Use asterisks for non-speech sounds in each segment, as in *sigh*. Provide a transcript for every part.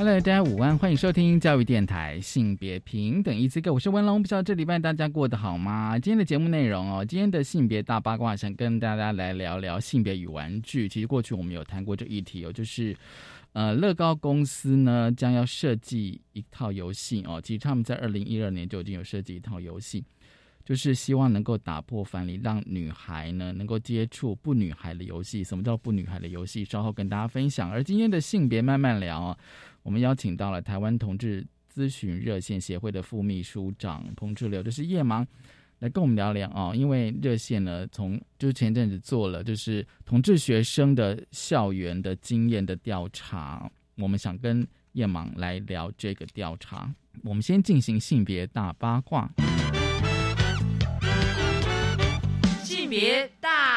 Hello，大家午安，欢迎收听教育电台性别平等一次课，我是文龙，不知道这礼拜大家过得好吗？今天的节目内容哦，今天的性别大八卦，想跟大家来聊聊性别与玩具。其实过去我们有谈过这议题哦，就是呃，乐高公司呢将要设计一套游戏哦，其实他们在二零一二年就已经有设计一套游戏，就是希望能够打破藩篱，让女孩呢能够接触不女孩的游戏。什么叫不女孩的游戏？稍后跟大家分享。而今天的性别慢慢聊哦。我们邀请到了台湾同志咨询热线协会的副秘书长彭志流，就是叶芒，来跟我们聊聊啊。因为热线呢，从就是前阵子做了就是同志学生的校园的经验的调查，我们想跟叶芒来聊这个调查。我们先进行性别大八卦，性别大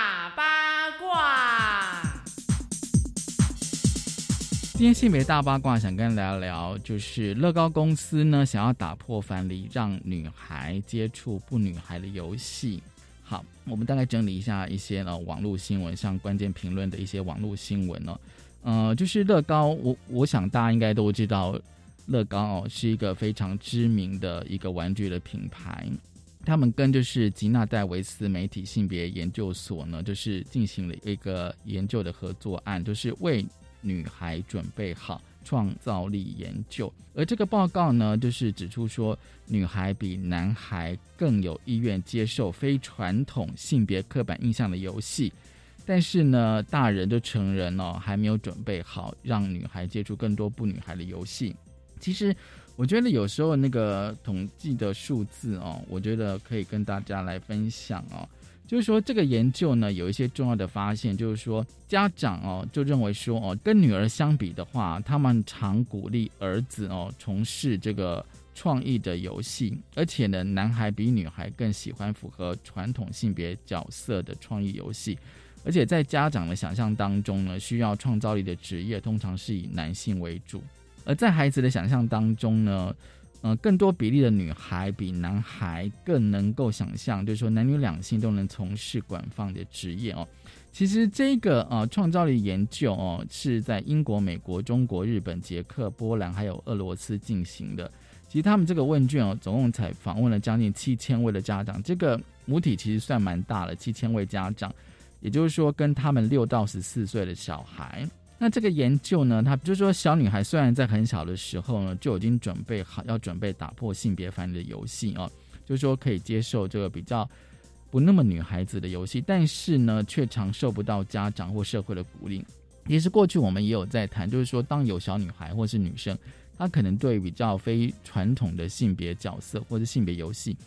今天性别大八卦，想跟大家聊，就是乐高公司呢想要打破藩篱，让女孩接触不女孩的游戏。好，我们大概整理一下一些呢网络新闻，像关键评论的一些网络新闻呢。呃，就是乐高，我我想大家应该都知道，乐高哦是一个非常知名的一个玩具的品牌。他们跟就是吉纳戴维斯媒体性别研究所呢，就是进行了一个研究的合作案，就是为女孩准备好创造力研究，而这个报告呢，就是指出说，女孩比男孩更有意愿接受非传统性别刻板印象的游戏，但是呢，大人的成人哦，还没有准备好让女孩接触更多不女孩的游戏。其实，我觉得有时候那个统计的数字哦，我觉得可以跟大家来分享哦。就是说，这个研究呢有一些重要的发现，就是说家长哦就认为说哦，跟女儿相比的话，他们常鼓励儿子哦从事这个创意的游戏，而且呢，男孩比女孩更喜欢符合传统性别角色的创意游戏，而且在家长的想象当中呢，需要创造力的职业通常是以男性为主，而在孩子的想象当中呢。呃，更多比例的女孩比男孩更能够想象，就是说男女两性都能从事广泛的职业哦。其实这个呃创造力研究哦是在英国、美国、中国、日本、捷克、波兰还有俄罗斯进行的。其实他们这个问卷哦，总共才访问了将近七千位的家长，这个母体其实算蛮大了，七千位家长，也就是说跟他们六到十四岁的小孩。那这个研究呢，他就是说，小女孩虽然在很小的时候呢，就已经准备好要准备打破性别藩篱的游戏哦，就是说可以接受这个比较不那么女孩子的游戏，但是呢，却常受不到家长或社会的鼓励。其实过去我们也有在谈，就是说，当有小女孩或是女生，她可能对比较非传统的性别角色或者性别游戏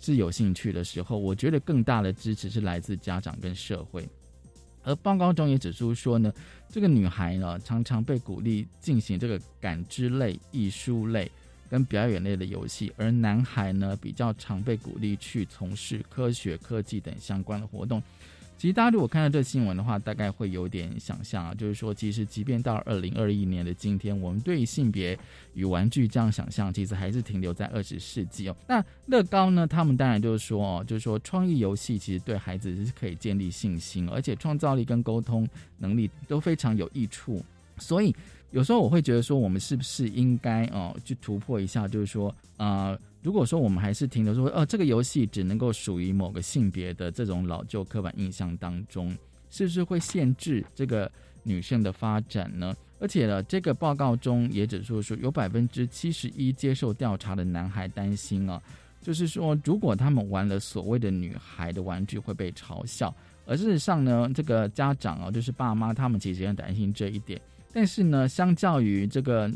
是有兴趣的时候，我觉得更大的支持是来自家长跟社会。而报告中也指出说呢，这个女孩呢常常被鼓励进行这个感知类、艺术类跟表演类的游戏，而男孩呢比较常被鼓励去从事科学、科技等相关的活动。其实大家如果看到这新闻的话，大概会有点想象啊，就是说，其实即便到二零二一年的今天，我们对于性别与玩具这样想象，其实还是停留在二十世纪哦。那乐高呢，他们当然就是说哦，就是说创意游戏其实对孩子是可以建立信心，而且创造力跟沟通能力都非常有益处。所以有时候我会觉得说，我们是不是应该哦去突破一下，就是说啊。如果说我们还是停留说，呃，这个游戏只能够属于某个性别的这种老旧刻板印象当中，是不是会限制这个女性的发展呢？而且呢，这个报告中也指出说，有百分之七十一接受调查的男孩担心啊，就是说，如果他们玩了所谓的女孩的玩具会被嘲笑。而事实上呢，这个家长啊，就是爸妈，他们其实也很担心这一点。但是呢，相较于这个。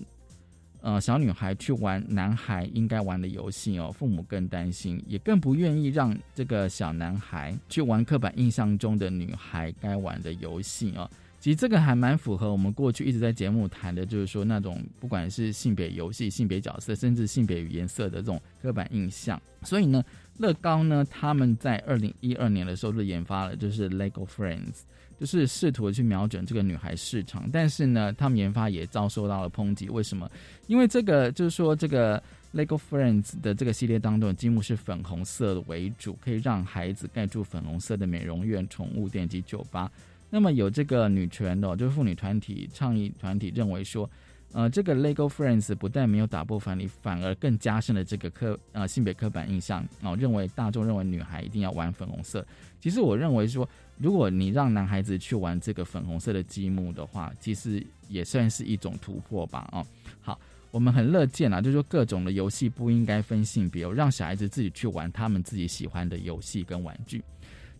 呃，小女孩去玩男孩应该玩的游戏哦，父母更担心，也更不愿意让这个小男孩去玩刻板印象中的女孩该玩的游戏哦。其实这个还蛮符合我们过去一直在节目谈的，就是说那种不管是性别游戏、性别角色，甚至性别与颜色的这种刻板印象。所以呢，乐高呢，他们在二零一二年的时候就研发了，就是 LEGO Friends，就是试图去瞄准这个女孩市场。但是呢，他们研发也遭受到了抨击。为什么？因为这个就是说这个。LEGO Friends 的这个系列当中，积木是粉红色为主，可以让孩子盖住粉红色的美容院、宠物店及酒吧。那么有这个女权的，就是妇女团体、倡议团体认为说，呃，这个 LEGO Friends 不但没有打破反例，反而更加深了这个刻呃性别刻板印象哦，认为大众认为女孩一定要玩粉红色。其实我认为说，如果你让男孩子去玩这个粉红色的积木的话，其实也算是一种突破吧。哦，好。我们很乐见啊，就是说各种的游戏不应该分性别，让小孩子自己去玩他们自己喜欢的游戏跟玩具。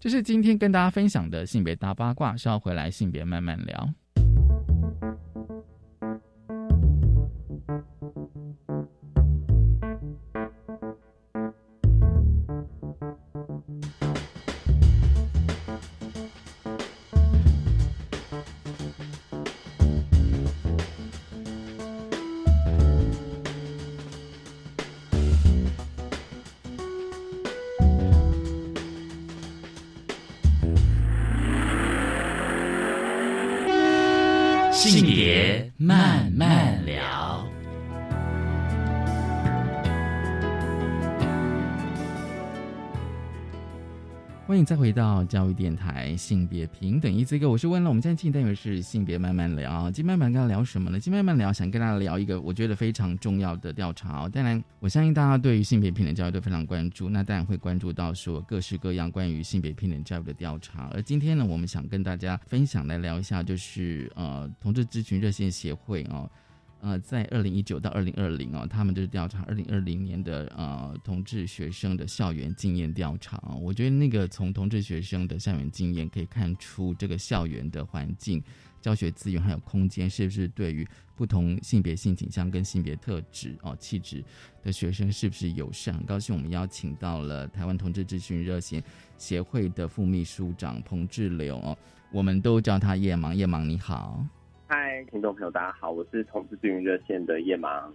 这是今天跟大家分享的性别大八卦，稍后回来性别慢慢聊。再回到教育电台性别平等一这个，我是问了，我们现在进单元是性别慢慢聊。今天慢慢跟他聊什么呢？今天慢慢聊，想跟大家聊一个我觉得非常重要的调查。当然，我相信大家对于性别平等教育都非常关注，那当然会关注到说各式各样关于性别平等教育的调查。而今天呢，我们想跟大家分享来聊一下，就是呃，同志咨询热线协会啊。呃在二零一九到二零二零哦，他们就是调查二零二零年的呃同志学生的校园经验调查。我觉得那个从同志学生的校园经验可以看出，这个校园的环境、教学资源还有空间，是不是对于不同性别性倾向跟性别特质哦气质的学生是不是友善？很高兴我们邀请到了台湾同志咨询热线协会的副秘书长彭志流哦，我们都叫他夜盲，夜盲你好。嗨，听众朋友，大家好，我是同志咨询热线的叶芒。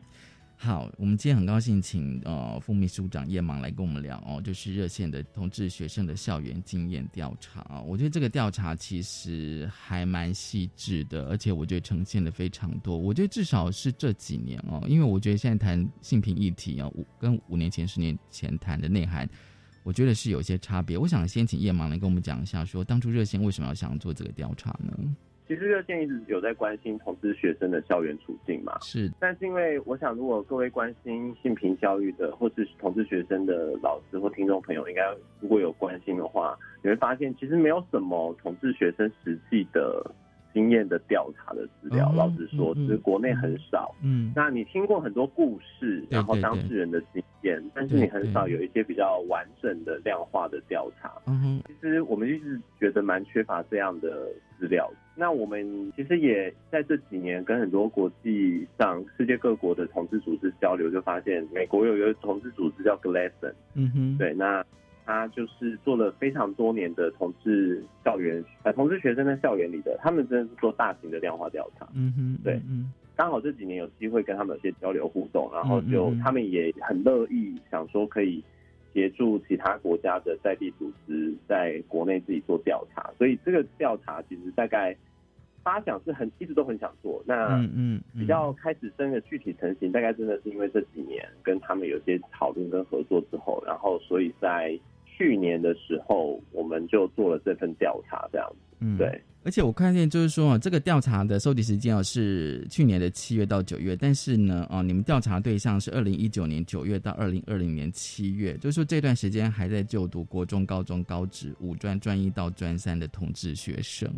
好，我们今天很高兴请呃副秘书长叶芒来跟我们聊哦，就是热线的同志学生的校园经验调查啊。我觉得这个调查其实还蛮细致的，而且我觉得呈现的非常多。我觉得至少是这几年哦，因为我觉得现在谈性平议题啊，五跟五年前、十年前谈的内涵，我觉得是有些差别。我想先请叶芒来跟我们讲一下，说当初热线为什么要想做这个调查呢？其实热线一直有在关心同志学生的校园处境嘛，是。但是因为我想，如果各位关心性平教育的，或是同志学生的老师或听众朋友，应该如果有关心的话，你会发现其实没有什么同志学生实际的经验的调查的资料。老实说，其实国内很少。嗯。那你听过很多故事，然后当事人的经验，但是你很少有一些比较完整的量化的调查。嗯哼。其实我们一直觉得蛮缺乏这样的资料。那我们其实也在这几年跟很多国际上世界各国的同志组织交流，就发现美国有一个同志组织叫 Glason，嗯哼，对，那他就是做了非常多年的同志校园，呃，同志学生在校园里的，他们真的是做大型的量化调查，嗯哼，对，嗯，刚好这几年有机会跟他们有些交流互动，然后就他们也很乐意想说可以。协助其他国家的在地组织在国内自己做调查，所以这个调查其实大概发想是很一直都很想做。那嗯比较开始真的具体成型，大概真的是因为这几年跟他们有些讨论跟合作之后，然后所以在去年的时候我们就做了这份调查，这样子。嗯，对。而且我看见就是说啊，这个调查的收集时间哦是去年的七月到九月，但是呢，哦，你们调查对象是二零一九年九月到二零二零年七月，就是说这段时间还在就读国中、高中、高职、五专、专一到专三的同志学生。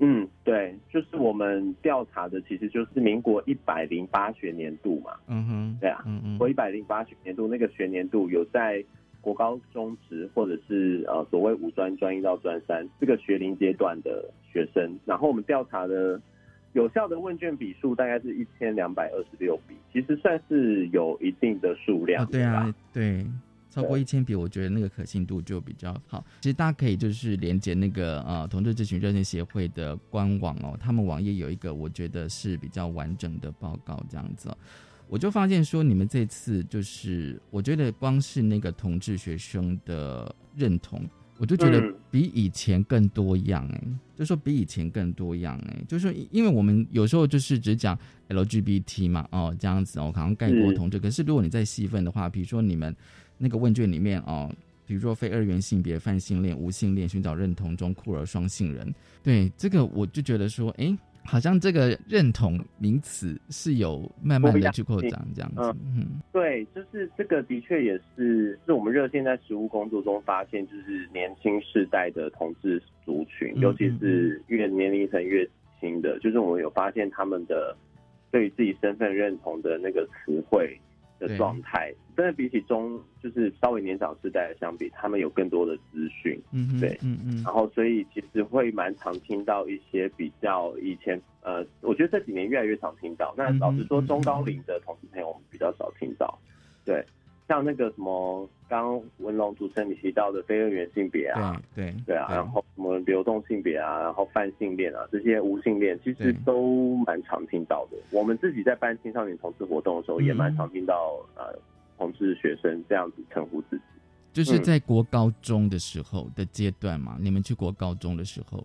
嗯，对，就是我们调查的其实就是民国一百零八学年度嘛。嗯哼，对啊，嗯嗯，我一百零八学年度那个学年度有在。国高中职或者是呃所谓五专专一到专三这个学龄阶段的学生，然后我们调查的有效的问卷笔数大概是一千两百二十六笔，其实算是有一定的数量。对啊，对，超过一千笔，我觉得那个可信度就比较好。其实大家可以就是连接那个呃同志咨询热线协会的官网哦，他们网页有一个我觉得是比较完整的报告这样子。我就发现说，你们这次就是，我觉得光是那个同志学生的认同，我就觉得比以前更多样哎，就说比以前更多样哎，就是说，因为我们有时候就是只讲 LGBT 嘛，哦这样子哦，好像概括同志。可是如果你再细分的话，比如说你们那个问卷里面哦，比如说非二元性别、泛性恋、无性恋、寻找认同中酷儿双性人，对这个我就觉得说，哎。好像这个认同名词是有慢慢的去扩张这样子，嗯，对，就是这个的确也是，是我们热线在实务工作中发现，就是年轻世代的同志族群，尤其是越年龄层越轻的，就是我们有发现他们的对于自己身份认同的那个词汇。的状态，真的比起中就是稍微年长世代的相比，他们有更多的资讯，嗯，对，嗯嗯，然后所以其实会蛮常听到一些比较以前，呃，我觉得这几年越来越常听到。那老实说，中高龄的同事朋友我们比较少听到，对。像那个什么，刚文龙主持人你提到的非二元性别啊，对对啊，然后什么流动性别啊，然后泛性恋啊，这些无性恋其实都蛮常听到的。我们自己在办青少年同志活动的时候，也蛮常听到呃同志学生这样子称呼自己。就是在国高中的时候的阶段嘛，你们去国高中的时候。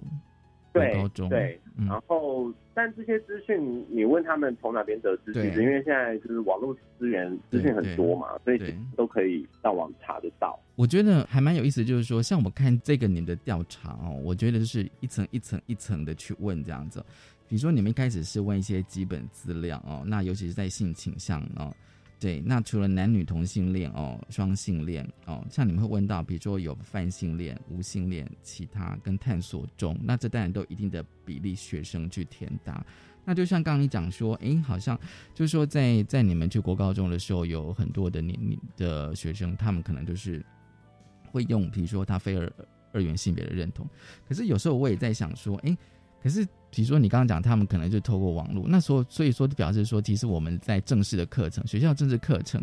对对，然后但这些资讯你问他们从哪边得知，其实因为现在就是网络资源资讯很多嘛，所以都可以上网查得到。我觉得还蛮有意思，就是说像我们看这个你的调查哦，我觉得就是一层一层一层的去问这样子。比如说你们一开始是问一些基本资料哦，那尤其是在性倾向哦。对，那除了男女同性恋哦，双性恋哦，像你们会问到，比如说有泛性恋、无性恋、其他跟探索中，那这当然都一定的比例学生去填答。那就像刚刚你讲说，哎，好像就是说在在你们去国高中的时候，有很多的年龄的学生，他们可能就是会用，比如说他非二二元性别的认同。可是有时候我也在想说，哎。可是，比如说你刚刚讲，他们可能就透过网络，那时候所以说表示说，其实我们在正式的课程，学校政治课程，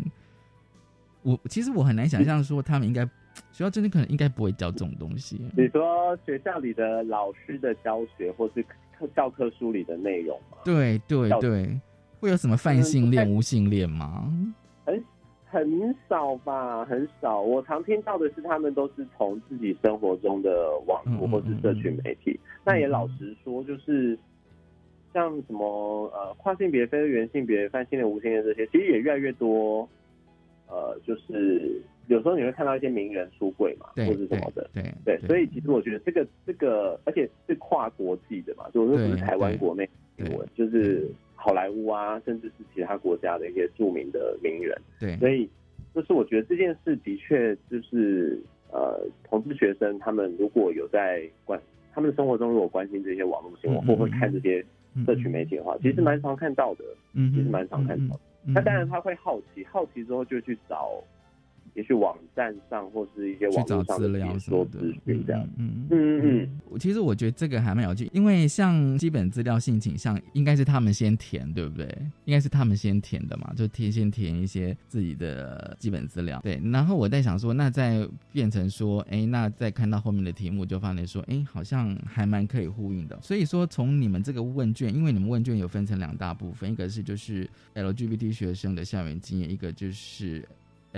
我其实我很难想象说，他们应该学校政治可能应该不会教这种东西。你说学校里的老师的教学，或是课教科书里的内容吗？对对对，会有什么泛性恋、无性恋吗？很少吧，很少。我常听到的是，他们都是从自己生活中的网络或是社群媒体。那也老实说，就是像什么呃跨性别、非原性别、泛性恋、无性恋这些，其实也越来越多。呃，就是有时候你会看到一些名人出柜嘛，或者什么的。对对，所以其实我觉得这个这个，而且是跨国际的嘛，就是不是台湾国内新闻，就是。好莱坞啊，甚至是其他国家的一些著名的名人，对，所以就是我觉得这件事的确就是呃，同志学生他们如果有在关他们的生活中如果关心这些网络新闻或会看这些社群媒体的话，其实蛮常看到的，嗯，其实蛮常看到的。那当然他会好奇，好奇之后就去找。也许网站上或是一些网络上的资讯这样，嗯嗯嗯。其实我觉得这个还蛮有趣，因为像基本资料性倾向应该是他们先填，对不对？应该是他们先填的嘛，就填先填一些自己的基本资料。对，然后我在想说，那再变成说，哎，那再看到后面的题目，就发现说，哎，好像还蛮可以呼应的。所以说，从你们这个问卷，因为你们问卷有分成两大部分，一个是就是 LGBT 学生的校园经验，一个就是。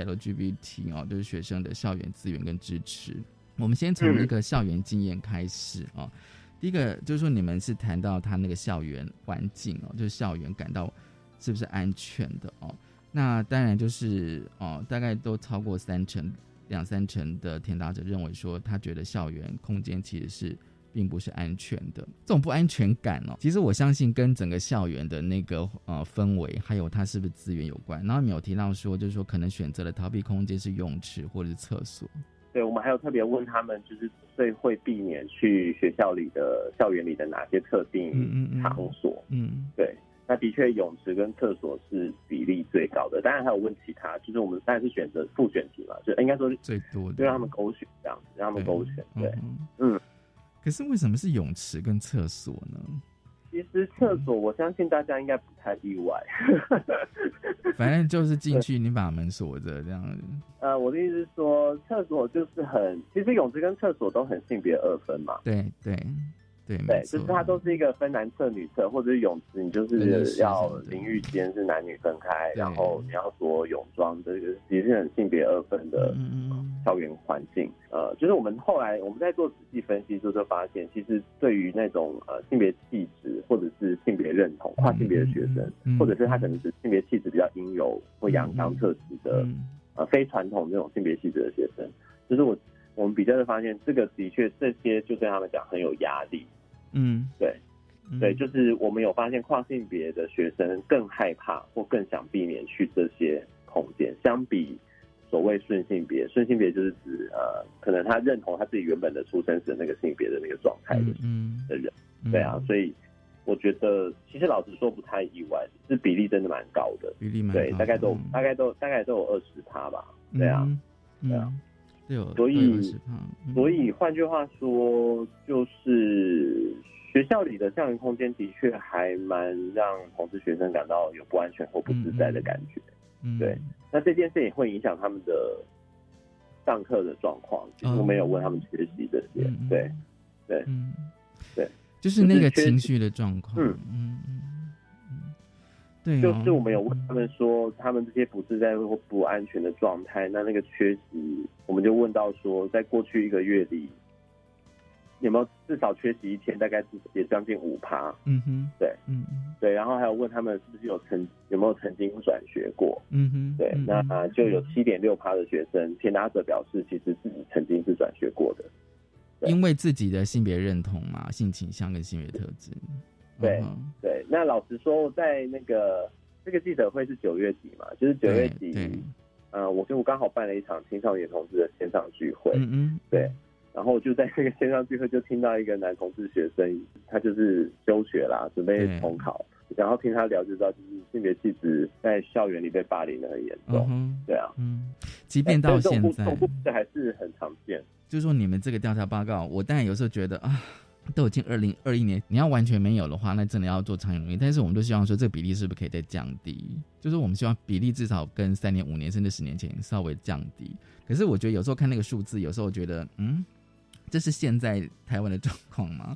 LGBT 哦，就是学生的校园资源跟支持。我们先从那个校园经验开始啊。第一个就是说，你们是谈到他那个校园环境哦，就是校园感到是不是安全的哦？那当然就是哦，大概都超过三成、两三成的填答者认为说，他觉得校园空间其实是。并不是安全的，这种不安全感哦，其实我相信跟整个校园的那个呃氛围，还有它是不是资源有关。然后你有提到说，就是说可能选择的逃避空间是泳池或者是厕所。对，我们还有特别问他们，就是最会避免去学校里的校园里的哪些特定场所？嗯，对，那的确泳池跟厕所是比例最高的。当然还有问其他，就是我们当然是选择复选题嘛，就应该说是最多的，就让他们勾选这样子，让他们勾选。对，嗯。可是为什么是泳池跟厕所呢？其实厕所，我相信大家应该不太意外。*laughs* 反正就是进去，你把门锁着这样子。呃，我的意思是说，厕所就是很，其实泳池跟厕所都很性别二分嘛。对对对，对，就是它都是一个分男厕女厕，或者是泳池，你就是要淋浴间是男女分开，然后你要着泳装，这个也是很性别二分的校园环境。呃，就是我们后来我们在做仔细分析之后，就发现其实对于那种呃性别气质或者是性别认同跨性别的学生，或者是他可能是性别气质比较阴柔或阳刚特质的呃非传统这种性别气质的学生，就是我我们比较的发现，这个的确这些就对他们讲很有压力。嗯，对，对，就是我们有发现跨性别的学生更害怕或更想避免去这些空间，相比所谓顺性别，顺性别就是指呃，可能他认同他自己原本的出生时那个性别的那个状态的嗯。的人，对啊，所以我觉得其实老实说不太意外，是比例真的蛮高的，比例蛮对，大概都大概都大概都有二十趴吧，对啊，对啊。所以，所以换句话说，就是学校里的校园空间的确还蛮让同志学生感到有不安全或不自在的感觉。对，那这件事也会影响他们的上课的状况。其实我没有问他们学习这些，对，对，对，就是那个情绪的状况。嗯嗯。就是我们有问他们说，他们这些不自在或不安全的状态，那那个缺席，我们就问到说，在过去一个月里，有没有至少缺席一天，大概也将近五趴。嗯哼，对，嗯对，然后还有问他们是不是有曾有没有曾经转学过。嗯哼，对，那就有七点六趴的学生填答者表示，其实自己曾经是转学过的，因为自己的性别认同嘛，性倾向跟性别特质。对对，那老实说，在那个这个记者会是九月底嘛，就是九月底，呃，我就刚好办了一场青少年同志的线上聚会，嗯嗯，对，然后就在这个线上聚会就听到一个男同志学生，他就是休学啦，准备重考，然后听他聊就知道，就是性别气质在校园里被霸凌的很严重，对啊，嗯，即便到现在，这还是很常见。就是说，你们这个调查报告，我当然有时候觉得啊。都已经二零二一年，你要完全没有的话，那真的要做长远努力。但是我们都希望说，这个比例是不是可以再降低？就是我们希望比例至少跟三年、五年甚至十年前稍微降低。可是我觉得有时候看那个数字，有时候觉得，嗯，这是现在台湾的状况吗？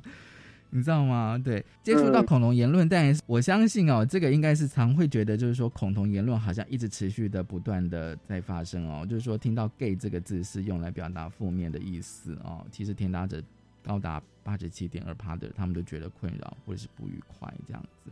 你知道吗？对，接触到恐龙言论，但我相信哦，这个应该是常会觉得，就是说恐同言论好像一直持续的、不断的在发生哦。就是说，听到 “gay” 这个字是用来表达负面的意思哦。其实填答者。高达八十七点二趴的，他们都觉得困扰或者是不愉快，这样子。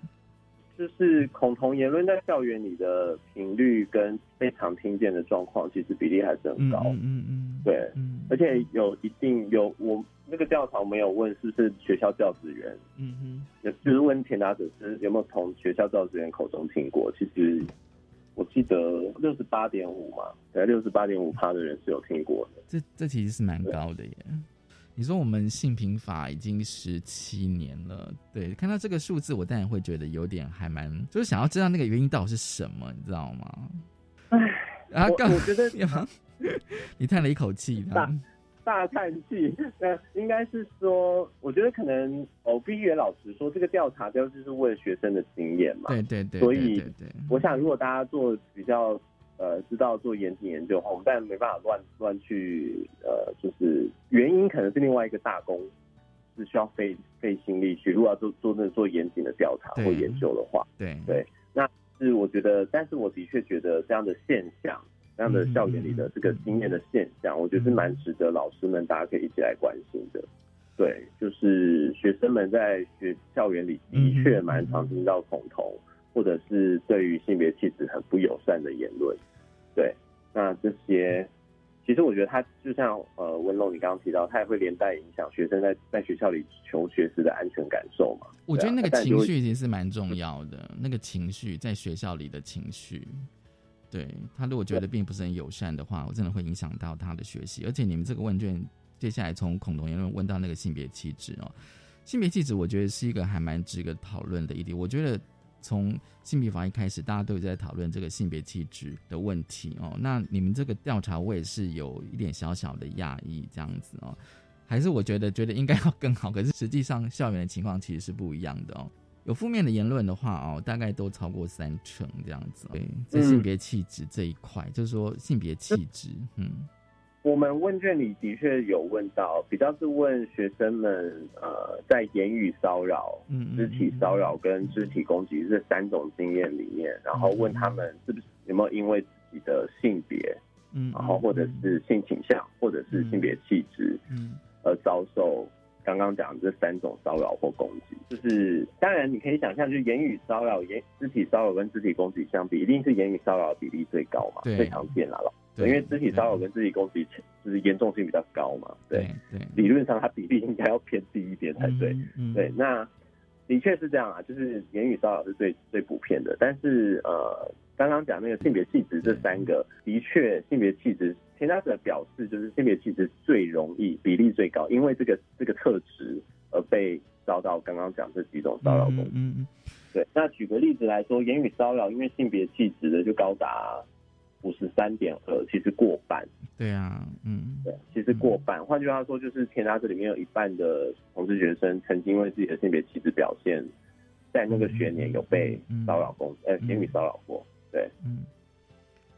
就是恐同言论在校园里的频率跟非常听见的状况，其实比例还是很高。嗯嗯，对，而且有一定有我那个调查没有问是不是学校教职员，嗯哼，就是问填答者是有没有从学校教职员口中听过。其实我记得六十八点五嘛，对，六十八点五趴的人是有听过的。这这其实是蛮高的耶。你说我们性平法已经十七年了，对，看到这个数字，我当然会觉得有点还蛮，就是想要知道那个原因到底是什么，你知道吗？唉，啊，我觉得 *laughs* 你叹了一口气，大大叹气。那应该是说，我觉得可能哦必须老实说，这个调查就是为了学生的经验嘛，对对对，所以我想，如果大家做比较。呃，知道做严谨研究的话，我们当然没办法乱乱去，呃，就是原因可能是另外一个大功，是需要费费心力去。如果要做做那做严谨的调查或研究的话，对对，那是我觉得，但是我的确觉得这样的现象，这样的校园里的这个经验的现象，我觉得是蛮值得老师们大家可以一起来关心的。对，就是学生们在学校园里的确蛮常听到恐同，或者是对于性别气质很不友善的言论。对，那这些其实我觉得他就像呃文龙你刚刚提到，他也会连带影响学生在在学校里求学时的安全感受嘛。我觉得那个情绪其实是蛮重要的，那个情绪在学校里的情绪，对他如果觉得并不是很友善的话，我真的会影响到他的学习。而且你们这个问卷接下来从恐同言论问到那个性别气质哦，性别气质我觉得是一个还蛮值得讨论的一点，我觉得。从性别法一开始，大家都有在讨论这个性别气质的问题哦。那你们这个调查，我也是有一点小小的讶异，这样子哦。还是我觉得觉得应该要更好，可是实际上校园的情况其实是不一样的哦。有负面的言论的话哦，大概都超过三成这样子。对，在性别气质这一块，就是说性别气质，嗯。我们问卷里的确有问到，比较是问学生们，呃，在言语骚扰、肢体骚扰跟肢体攻击这三种经验里面，然后问他们是不是有没有因为自己的性别，嗯，然后或者是性倾向，或者是性别气质，嗯，而遭受刚刚讲这三种骚扰或攻击。就是当然你可以想象，就言语骚扰、言肢体骚扰跟肢体攻击相比，一定是言语骚扰比例最高嘛，最常见了。对，因为肢体骚扰跟肢体攻击就是严重性比较高嘛，对。对，理论上它比例应该要偏低一点才对，对，那的确是这样啊，就是言语骚扰是最最普遍的，但是呃，刚刚讲那个性别气质这三个，的确性别气质，田家者表示就是性别气质最容易比例最高，因为这个这个特质而被遭到刚刚讲这几种骚扰攻击，对，那举个例子来说，言语骚扰因为性别气质的就高达。五十三点二，其实过半。对啊，嗯，对，其实过半。换句话说，就是天大这里面有一半的同志学生曾经因为自己的性别气质表现，在那个学年有被骚扰过，呃，言语骚扰过。对，嗯。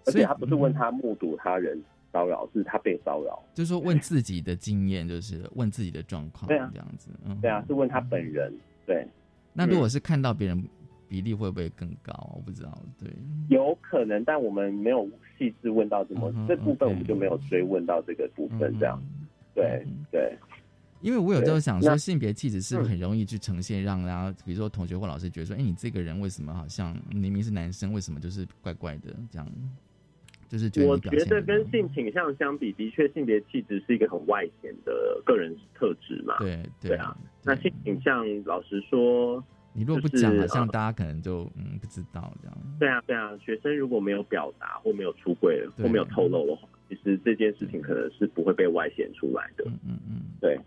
而且他不是问他目睹他人骚扰，是他被骚扰。就是说问自己的经验，就是问自己的状况，对啊这样子。嗯，对啊，是问他本人。对。那如果是看到别人。比例会不会更高？我不知道，对，有可能，但我们没有细致问到这么这部分，我们就没有追问到这个部分，这样，对对。因为我有时候想说，性别气质是不是很容易去呈现，让大家比如说同学或老师觉得说，哎，你这个人为什么好像明明是男生，为什么就是怪怪的这样？就是我觉得跟性倾向相比，的确性别气质是一个很外显的个人特质嘛。对对啊，那性倾向，老实说。你如果不讲，好像大家可能就嗯不知道这样。对啊，对啊，学生如果没有表达或没有出柜或没有透露的话，其实这件事情可能是不会被外显出来的。嗯嗯嗯，对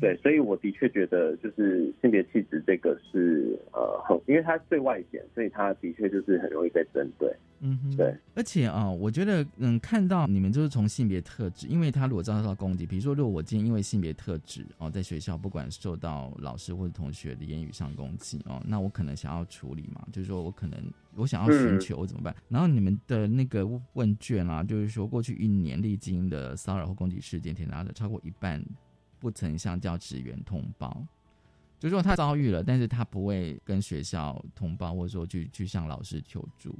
对，所以我的确觉得就是性别气质这个是呃很，因为它最外显，所以它的确就是很容易被针对。嗯，对，而且啊，我觉得，嗯，看到你们就是从性别特质，因为他如果遭到攻击，比如说，如果我今天因为性别特质哦，在学校不管受到老师或者同学的言语上攻击哦，那我可能想要处理嘛，就是说我可能我想要寻求怎么办？然后你们的那个问卷啊，就是说过去一年历经的骚扰或攻击事件，填答的超过一半不曾向教职员通报，就是说他遭遇了，但是他不会跟学校通报，或者说去去向老师求助。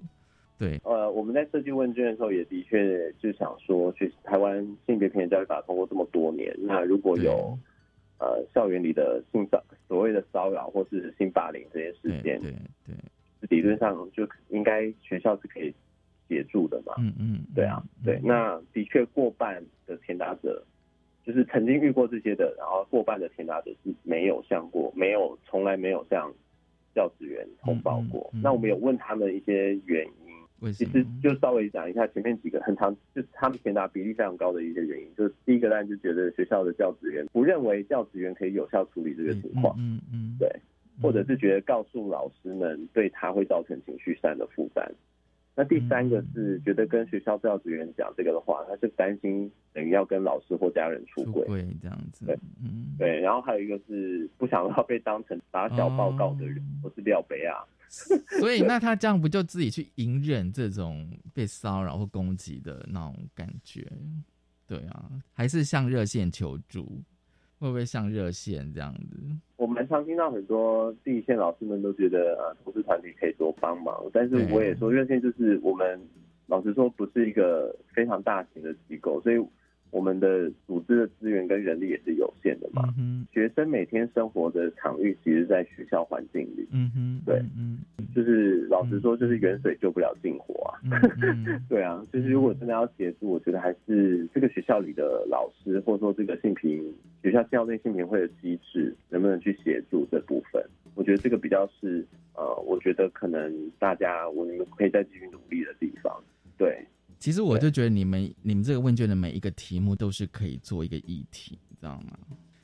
对，呃，我们在设计问卷的时候，也的确就想说，去台湾性别平等教育法通过这么多年，那如果有呃校园里的性骚所谓的骚扰或是性霸凌这些事件，对对，理论上就应该学校是可以协助的嘛。嗯嗯，对啊，对，那的确过半的填答者就是曾经遇过这些的，然后过半的填答者是没有向过，没有从来没有向教职员通报过。那我们有问他们一些原因。其实就稍微讲一下前面几个很长，就是他们填答比例非常高的一些原因，就是第一个当然就觉得学校的教职员不认为教职员可以有效处理这个情况，嗯嗯，对，或者是觉得告诉老师们对他会造成情绪上的负担。那第三个是觉得跟学校教职员讲这个的话，他是担心等于要跟老师或家人出轨这样子，对，对，然后还有一个是不想要被当成打小报告的人，或是廖北啊。所以，*laughs* 那他这样不就自己去隐忍这种被骚扰或攻击的那种感觉？对啊，还是向热线求助？会不会上热线这样子？我们常听到很多第一线老师们都觉得，呃，投资团体可以多帮忙。但是我也说，热线就是我们老实说，不是一个非常大型的机构，所以。我们的组织的资源跟人力也是有限的嘛。学生每天生活的场域其实，在学校环境里。嗯哼，对，嗯，就是老实说，就是远水救不了近火啊。*laughs* 对啊，就是如果真的要协助，我觉得还是这个学校里的老师，或者说这个性平学校校内性平会的机制，能不能去协助这部分？我觉得这个比较是呃，我觉得可能大家我们可以再继续努力的地方。对。其实我就觉得你们你们这个问卷的每一个题目都是可以做一个议题，你知道吗？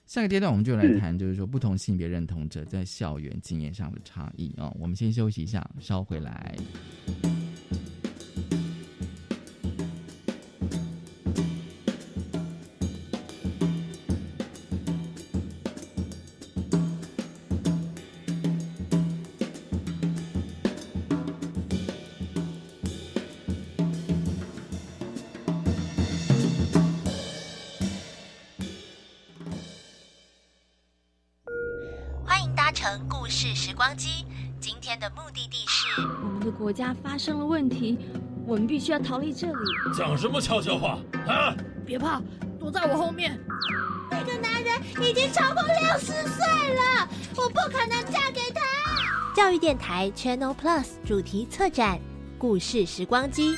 下个阶段我们就来谈，就是说不同性别认同者在校园经验上的差异啊。我们先休息一下，稍回来。须要逃离这里。讲什么悄悄话啊？别怕，躲在我后面。那个男人已经超过六十岁了，我不可能嫁给他。教育电台 Channel Plus 主题策展《故事时光机》，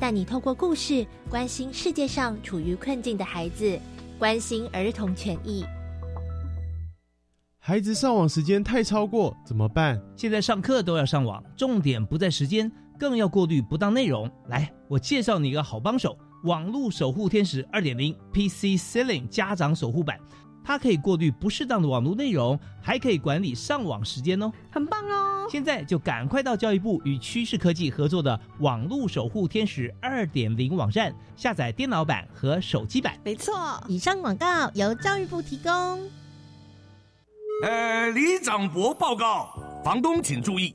带你透过故事关心世界上处于困境的孩子，关心儿童权益。孩子上网时间太超过怎么办？现在上课都要上网，重点不在时间，更要过滤不当内容。来，我介绍你一个好帮手——网络守护天使二点零 PC Ceiling 家长守护版，它可以过滤不适当的网络内容，还可以管理上网时间哦，很棒哦！现在就赶快到教育部与趋势科技合作的网络守护天使二点零网站下载电脑版和手机版。没错，以上广告由教育部提供。呃，李长博报告，房东请注意，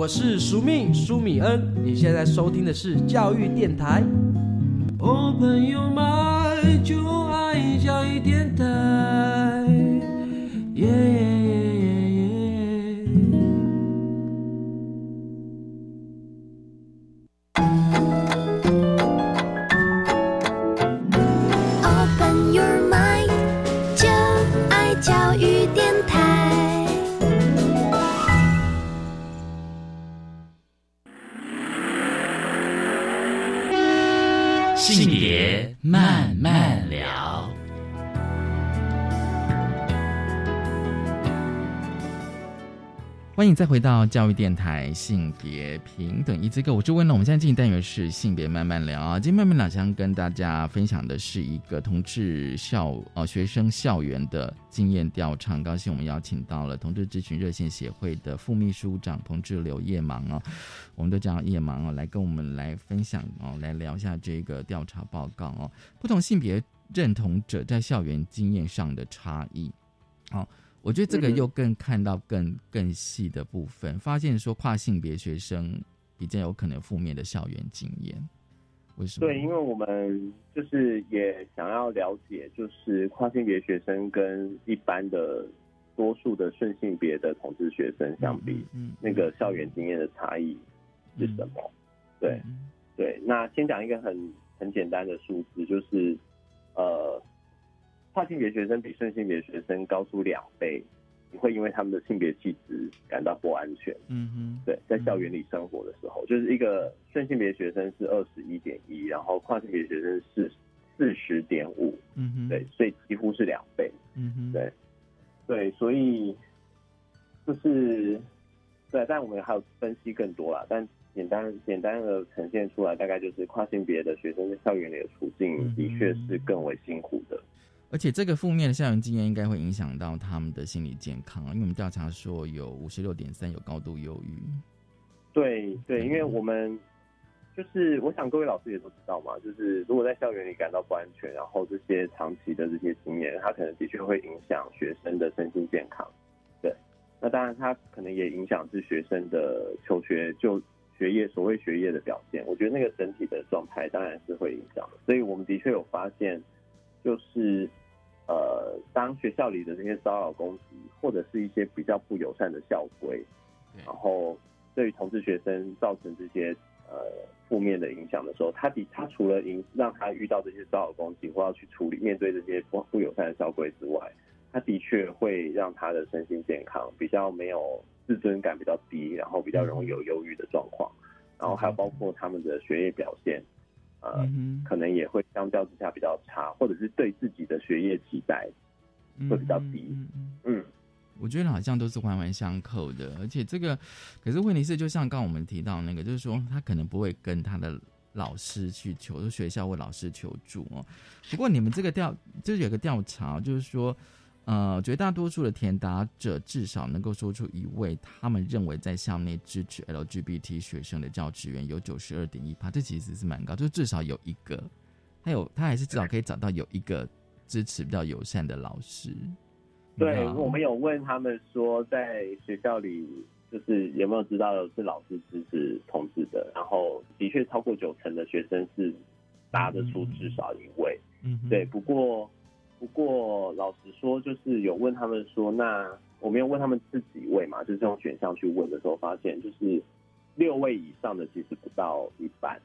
我是苏命苏米恩，你现在收听的是教育电台。Open your mind，就爱教育电台。欢迎再回到教育电台性别平等一这个，我是问了。我们现在进行单元是性别慢慢聊啊。今天慢慢聊想跟大家分享的是一个同志校呃学生校园的经验调查。高兴我们邀请到了同志咨询热线协会的副秘书长同志刘叶芒哦，我们都叫叶芒哦，来跟我们来分享哦，来聊一下这个调查报告哦，不同性别认同者在校园经验上的差异，好。我觉得这个又更看到更更细的部分，发现说跨性别学生比较有可能负面的校园经验，为什么？对，因为我们就是也想要了解，就是跨性别学生跟一般的多数的顺性别的同志学生相比，嗯，那个校园经验的差异是什么？对，对，那先讲一个很很简单的数字，就是呃。跨性别学生比顺性别学生高出两倍，你会因为他们的性别气质感到不安全。嗯哼，对，在校园里生活的时候，就是一个顺性别学生是二十一点一，然后跨性别学生是四十点五。嗯哼，对，所以几乎是两倍。嗯哼，对，对，所以就是对，但我们还有分析更多啦，但简单简单的呈现出来，大概就是跨性别的学生在校园里的处境的确是更为辛苦的。而且这个负面的校园经验应该会影响到他们的心理健康啊，因为我们调查说有五十六点三有高度忧郁。对对，因为我们就是我想各位老师也都知道嘛，就是如果在校园里感到不安全，然后这些长期的这些经验，它可能的确会影响学生的身心健康。对，那当然它可能也影响是学生的求学就学业所谓学业的表现。我觉得那个整体的状态当然是会影响的，所以我们的确有发现，就是。呃，当学校里的这些骚扰攻击，或者是一些比较不友善的校规，然后对于同志学生造成这些呃负面的影响的时候，他的他除了影让他遇到这些骚扰攻击或要去处理面对这些不不友善的校规之外，他的确会让他的身心健康比较没有自尊感比较低，然后比较容易有忧郁的状况，然后还有包括他们的学业表现。呃，可能也会相较之下比较差，或者是对自己的学业期待会比较低。嗯，我觉得好像都是环环相扣的，而且这个，可是问题是，就像刚刚我们提到那个，就是说他可能不会跟他的老师去求，就学校或老师求助哦。不过你们这个调就是有个调查，就是说，呃，绝大多数的填答者至少能够说出一位他们认为在校内支持 LGBT 学生的教职员，有九十二点一趴，这其实是蛮高，就至少有一个，他有他还是至少可以找到有一个支持比较友善的老师。对，我们有问他们说，在学校里就是有没有知道是老师支持同志的，然后的确超过九成的学生是答得出至少一位。嗯，对。不过，不过老实说，就是有问他们说，那我没有问他们是几位嘛？就是用选项去问的时候，发现就是六位以上的其实不到一半。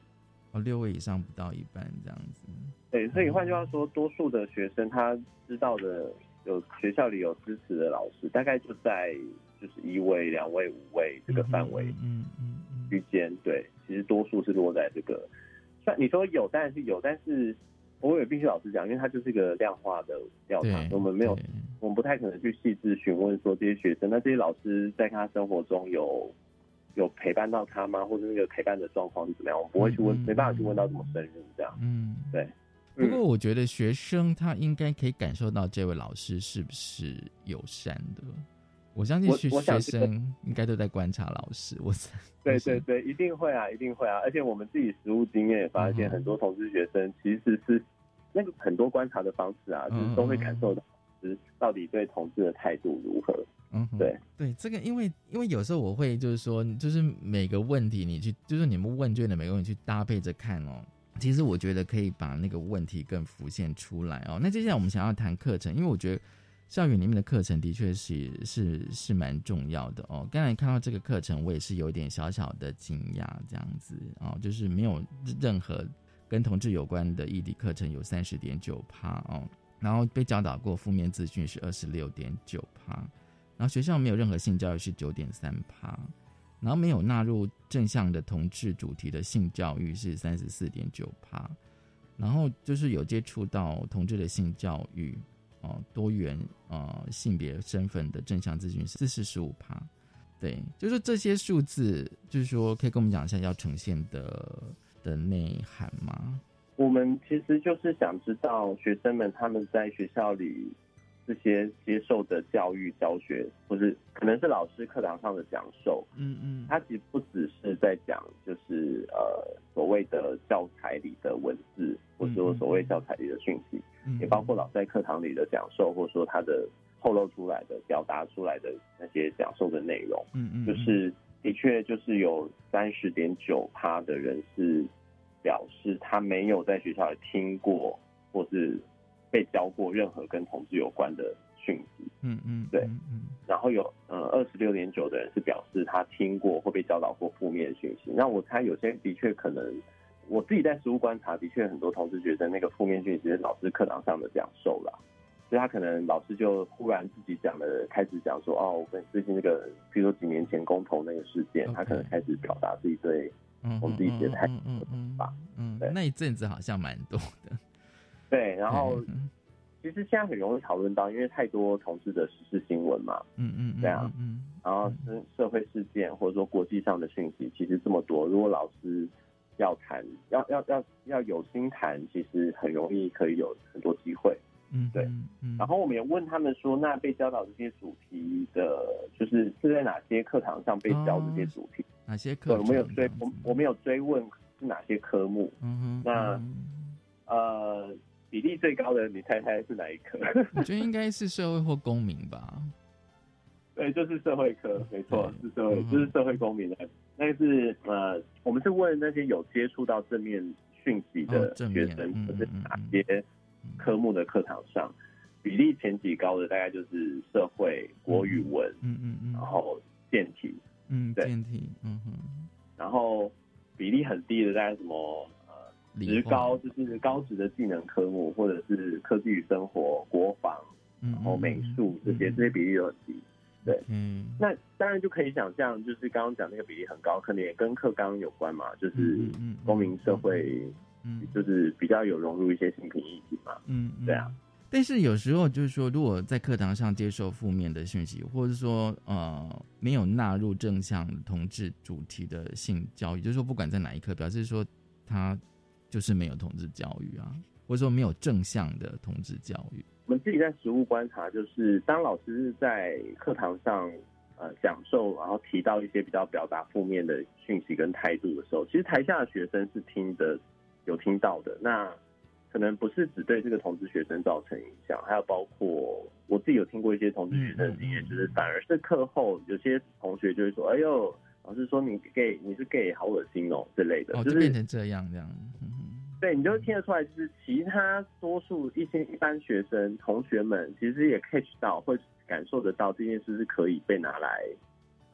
哦，六位以上不到一半这样子。对，所以换句话说，多数的学生他知道的。有学校里有支持的老师，大概就在就是一位、两位、五位这个范围，嗯嗯区间。对，其实多数是落在这个。算你说有，当然是有，但是我也必须老实讲，因为它就是一个量化的调查，我们没有，我们不太可能去细致询问说这些学生，那这些老师在他生活中有有陪伴到他吗？或者那个陪伴的状况是怎么样？我们不会去问，没办法去问到这么深入这样。嗯，对。不过我觉得学生他应该可以感受到这位老师是不是友善的。我相信学学生应该都在观察老师。我 *laughs* 对对对，一定会啊，一定会啊！而且我们自己实务经验也发现，很多同志学生其实是那个很多观察的方式啊，就是都会感受到老师到底对同志的态度如何。嗯，对对，这个因为因为有时候我会就是说，就是每个问题你去，就是你们问卷的每个问题去搭配着看哦。其实我觉得可以把那个问题更浮现出来哦。那接下来我们想要谈课程，因为我觉得校园里面的课程的确是是是蛮重要的哦。刚才看到这个课程，我也是有点小小的惊讶，这样子哦，就是没有任何跟同志有关的异地课程有三十点九趴哦，然后被教导过负面资讯是二十六点九趴，然后学校没有任何性教育是九点三趴。然后没有纳入正向的同志主题的性教育是三十四点九趴，然后就是有接触到同志的性教育哦，多元呃性别身份的正向咨询是四十五趴，对，就是这些数字，就是说可以跟我们讲一下要呈现的的内涵吗？我们其实就是想知道学生们他们在学校里。这些接受的教育教学，或是可能是老师课堂上的讲授，嗯嗯，他其实不只是在讲，就是呃所谓的教材里的文字，或者说所谓教材里的讯息，也包括老在课堂里的讲授，或者说他的透露出来的、表达出来的那些讲授的内容，嗯嗯，就是的确就是有三十点九趴的人是表示他没有在学校里听过，或是。被教过任何跟同志有关的讯息，嗯嗯，对，嗯，然后有呃二十六点九的人是表示他听过或被教导过负面讯息。那我猜有些的确可能，我自己在实物观察，的确很多同志觉得那个负面讯息是老师课堂上的讲授啦，所以他可能老师就忽然自己讲了，开始讲说哦，我跟最近那个，比如说几年前公投那个事件，他可能开始表达自己对我们自己的态度吧，嗯，那一阵子好像蛮多的。对，然后其实现在很容易讨论到，因为太多同志的时事新闻嘛，嗯嗯，这样，嗯，然后是社会事件或者说国际上的讯息，其实这么多，如果老师要谈，要要要要有心谈，其实很容易可以有很多机会，嗯，对，嗯，然后我们也问他们说，那被教导这些主题的，就是是在哪些课堂上被教这些主题？哪些课？我们有追，我我们有追问是哪些科目？嗯哼，那呃。比例最高的，你猜猜是哪一科？*laughs* 我觉得应该是社会或公民吧。*laughs* 对，就是社会科，没错，是社会，就是社会公民的。那是呃，我们是问那些有接触到正面讯息的学生，就是哪些科目的课堂上，比例前几高的大概就是社会、国语文，嗯嗯嗯，然后电体，嗯，电体，嗯哼，然后比例很低的大概什么？职高就是高职的技能科目，或者是科技与生活、国防，然后美术这些，这些比例都很低。对，嗯，那当然就可以想象，就是刚刚讲那个比例很高，可能也跟课纲有关嘛，就是公民社会，嗯，就是比较有融入一些新品议题嘛。嗯，对啊。但是有时候就是说，如果在课堂上接受负面的讯息，或者说呃没有纳入正向同志主题的性教育，就是说不管在哪一课，表示说。他就是没有同志教育啊，或者说没有正向的同志教育。我们自己在实物观察，就是当老师在课堂上呃讲授，然后提到一些比较表达负面的讯息跟态度的时候，其实台下的学生是听的，有听到的。那可能不是只对这个同志学生造成影响，还有包括我自己有听过一些同志学生的经验，就是反而是课后有些同学就会说：“哎呦，老师说你 gay，你是 gay，好恶心哦之类的。”哦，就变成这样这样。对，你就听得出来，就是其他多数一些一般学生同学们，其实也 catch 到，会感受得到这件事是可以被拿来，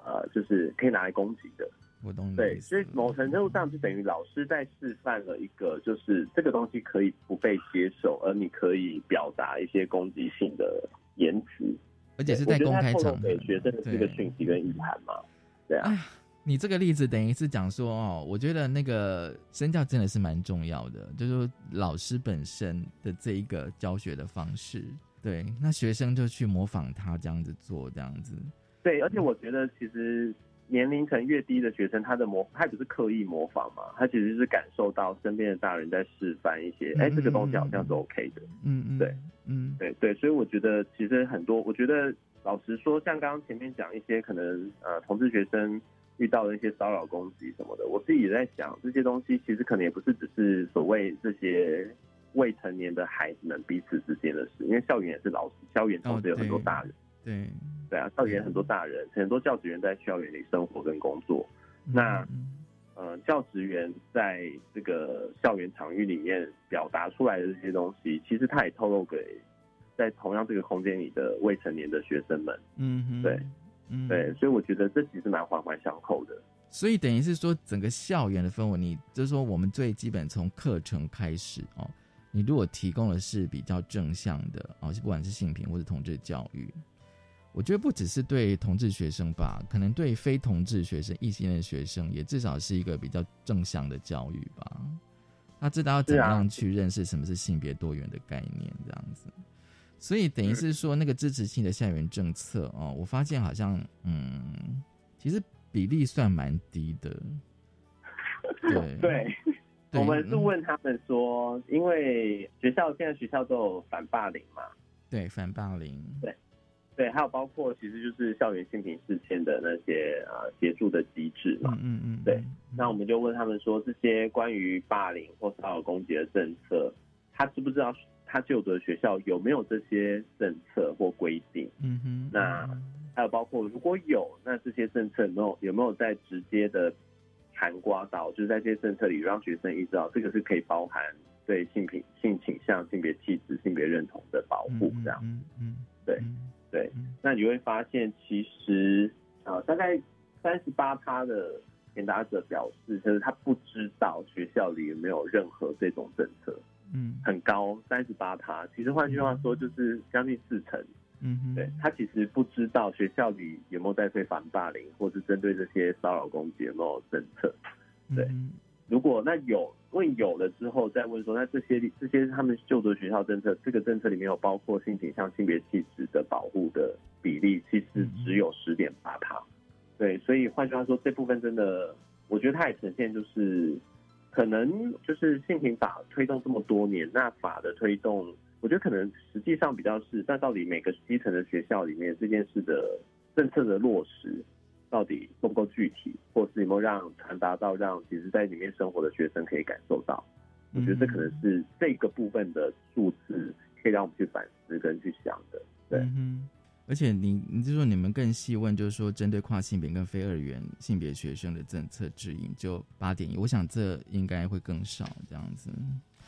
呃，就是可以拿来攻击的。我懂。对，所以某程度上就等于老师在示范了一个，就是这个东西可以不被接受，而你可以表达一些攻击性的言辞，而且是在公开场给学生的这个讯息跟意涵嘛。对啊。你这个例子等于是讲说哦，我觉得那个身教真的是蛮重要的，就是说老师本身的这一个教学的方式，对，那学生就去模仿他这样子做，这样子。对，而且我觉得其实年龄层越低的学生，他的模他不是刻意模仿嘛，他其实是感受到身边的大人在示范一些，哎，这个东西好像是 OK 的。嗯嗯，对，嗯对对，所以我觉得其实很多，我觉得老实说，像刚刚前面讲一些可能呃同志学生。遇到的一些骚扰攻击什么的，我自己也在想，这些东西其实可能也不是只是所谓这些未成年的孩子们彼此之间的事，因为校园也是老师，校园同时有很多大人，对对。啊，校园很多大人，很多教职员在校园里生活跟工作，那呃，教职员在这个校园场域里面表达出来的这些东西，其实他也透露给在同样这个空间里的未成年的学生们，嗯，对。对，所以我觉得这其实蛮环环相扣的。所以等于是说，整个校园的氛围，你就是说，我们最基本从课程开始哦，你如果提供的是比较正向的哦，不管是性平或者同志教育，我觉得不只是对同志学生吧，可能对非同志学生、异性恋学生，也至少是一个比较正向的教育吧。他知道要怎么样去认识什么是性别多元的概念，这样子。所以等于是说，那个支持性的校园政策哦，我发现好像嗯，其实比例算蛮低的。对 *laughs* 对，我们是问他们说，因为学校现在学校都有反霸凌嘛？对，反霸凌。对对，还有包括其实就是校园性平事件的那些啊协助的机制嘛。嗯嗯。对，那我们就问他们说，这些关于霸凌或骚扰攻击的政策，他知不知道？他就读的学校有没有这些政策或规定？嗯哼，那还有包括如果有，那这些政策有没有有没有在直接的含刮到，就是在这些政策里让学生意识到这个是可以包含对性品、性倾向、性别气质、性别认同的保护，这样。嗯嗯，对对。那你会发现，其实啊，大概三十八趴的填答者表示，就是他不知道学校里有没有任何这种政策。嗯，很高，三十八趴。其实换句话说，就是将近四成。嗯，对他其实不知道学校里有没有在推反霸凌，或是针对这些骚扰攻击有没有政策。对，如果那有问有了之后，再问说，那这些这些他们就读学校政策，这个政策里面有包括性倾向、性别气质的保护的比例，其实只有十点八趴。对，所以换句话说，这部分真的，我觉得它也呈现就是。可能就是性平法推动这么多年，那法的推动，我觉得可能实际上比较是，但到底每个基层的学校里面这件事的政策的落实，到底够不够具体，或是有没有让传达到让其实在里面生活的学生可以感受到？我觉得这可能是这个部分的数字，可以让我们去反思跟去想的。对。而且你，你就说你们更细问，就是说针对跨性别跟非二元性别学生的政策指引，就八点一，我想这应该会更少这样子。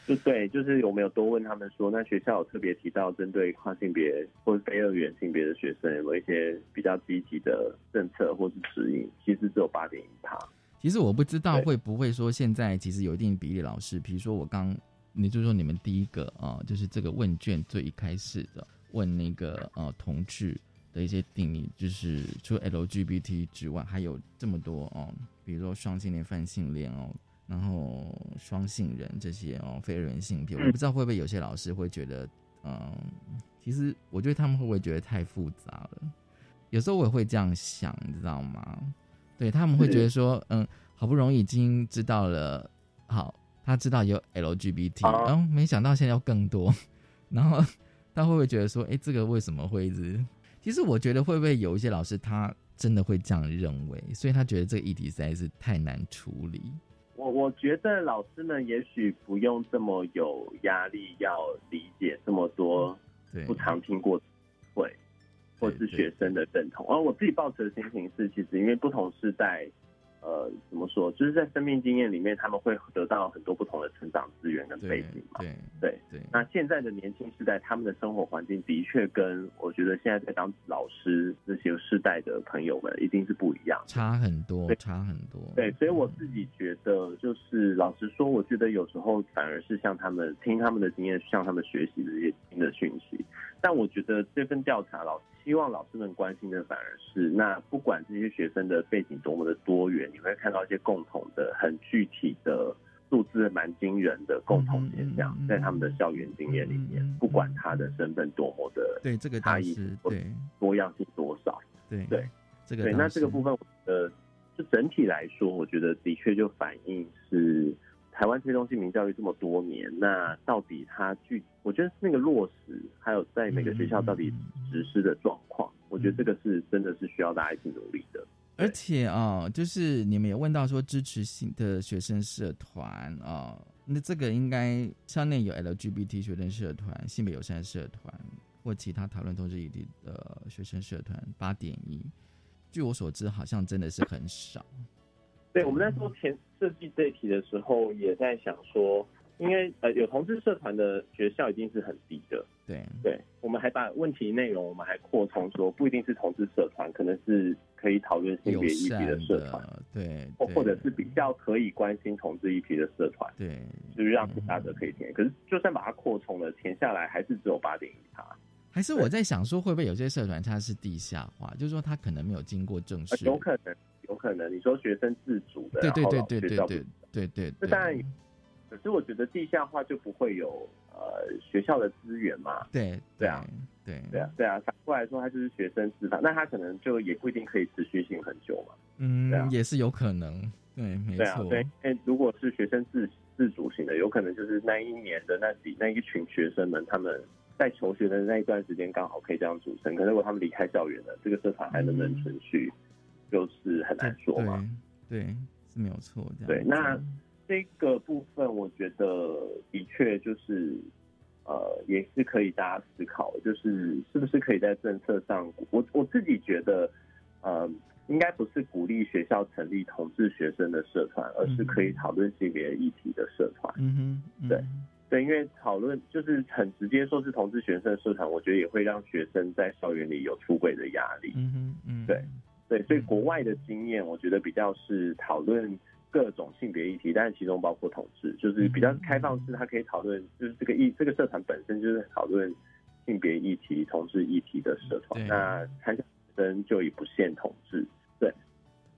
就对，就是有没有多问他们说，那学校有特别提到针对跨性别或者非二元性别的学生，有没有一些比较积极的政策或是指引？其实只有八点一趴。其实我不知道会不会说现在其实有一定比例老师，比如说我刚，你就说你们第一个啊，就是这个问卷最一开始的。问那个呃同志的一些定义，就是除了 LGBT 之外，还有这么多哦，比如说双性恋、泛性恋哦，然后双性人这些哦，非二元性别，我不知道会不会有些老师会觉得，嗯，其实我觉得他们会不会觉得太复杂了？有时候我也会这样想，你知道吗？对他们会觉得说，嗯，好不容易已经知道了，好。他知道有 LGBT，然后没想到现在要更多，*laughs* 然后他会不会觉得说，哎，这个为什么会一直？其实我觉得会不会有一些老师他真的会这样认为，所以他觉得这个议题实在是太难处理。我我觉得老师们也许不用这么有压力，要理解这么多不常听过会，或是学生的认同。而我自己抱持的心情是，其实因为不同时代。呃，怎么说？就是在生命经验里面，他们会得到很多不同的成长资源跟背景嘛。对对对。那现在的年轻世代，他们的生活环境的确跟我觉得现在在当老师这些世代的朋友们一定是不一样，差很多，差很多。对，所以我自己觉得，就是老实说，我觉得有时候反而是向他们听他们的经验，向他们学习的一些新的讯息。但我觉得这份调查，老希望老师们关心的反而是，那不管这些学生的背景多么的多元，你会看到一些共同的、很具体的数字，蛮惊人的共同现象，在他们的校园经验里面，不管他的身份多么的对这个差异，对。多样性多少，对对。这个对，那这个部分，呃，就整体来说，我觉得的确就反映是。台湾推动性平教育这么多年，那到底它具，我觉得是那个落实，还有在每个学校到底实施的状况，我觉得这个是真的是需要大家一起努力的。而且啊，就是你们也问到说支持性的学生社团啊，那这个应该校内有 LGBT 学生社团、性别友善社团或其他讨论同志议题的学生社团八点一，据我所知，好像真的是很少。对，我们在做前设计这一题的时候，也在想说，因为呃有同志社团的学校一定是很低的。对对，我们还把问题内容，我们还扩充说，不一定是同志社团，可能是可以讨论性别议题的社团，对，或或者是比较可以关心同志议题的社团，对，就是让其他者可以填。可是就算把它扩充了，填下来还是只有八点一趴。还是我在想说，会不会有些社团它是地下化，就是说它可能没有经过正式，有可能。有可能你说学生自主的，对对对对对对对对，这当然，可是我觉得地下化就不会有呃学校的资源嘛。对对啊，对对啊对啊，反过来说，他就是学生自发，那他可能就也不一定可以持续性很久嘛。嗯，也是有可能，对，没错。对，哎，如果是学生自自主型的，有可能就是那一年的那几那一群学生们，他们在求学的那一段时间刚好可以这样组成。可是如果他们离开校园了，这个社团还能不能存续？就是很难说嘛，对，是没有错。对，那这个部分我觉得的确就是，呃，也是可以大家思考，就是是不是可以在政策上，我我自己觉得，呃，应该不是鼓励学校成立同志学生的社团，而是可以讨论性别议题的社团。嗯哼，对对，因为讨论就是很直接说是同志学生社团，我觉得也会让学生在校园里有出轨的压力。嗯哼，嗯，对。对，所以国外的经验，我觉得比较是讨论各种性别议题，但是其中包括同志，就是比较开放式，它可以讨论，就是这个议这个社团本身就是讨论性别议题、同志议题的社团。那参加生就以不限同志，对，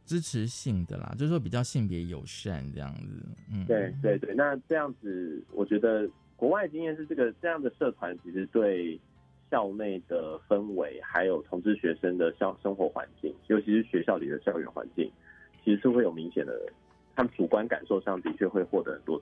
支持性的啦，就是说比较性别友善这样子。嗯，对对对，那这样子，我觉得国外经验是这个这样的社团其实对。校内的氛围，还有同志学生的校生活环境，尤其是学校里的校园环境，其实是会有明显的，他们主观感受上的确会获得很多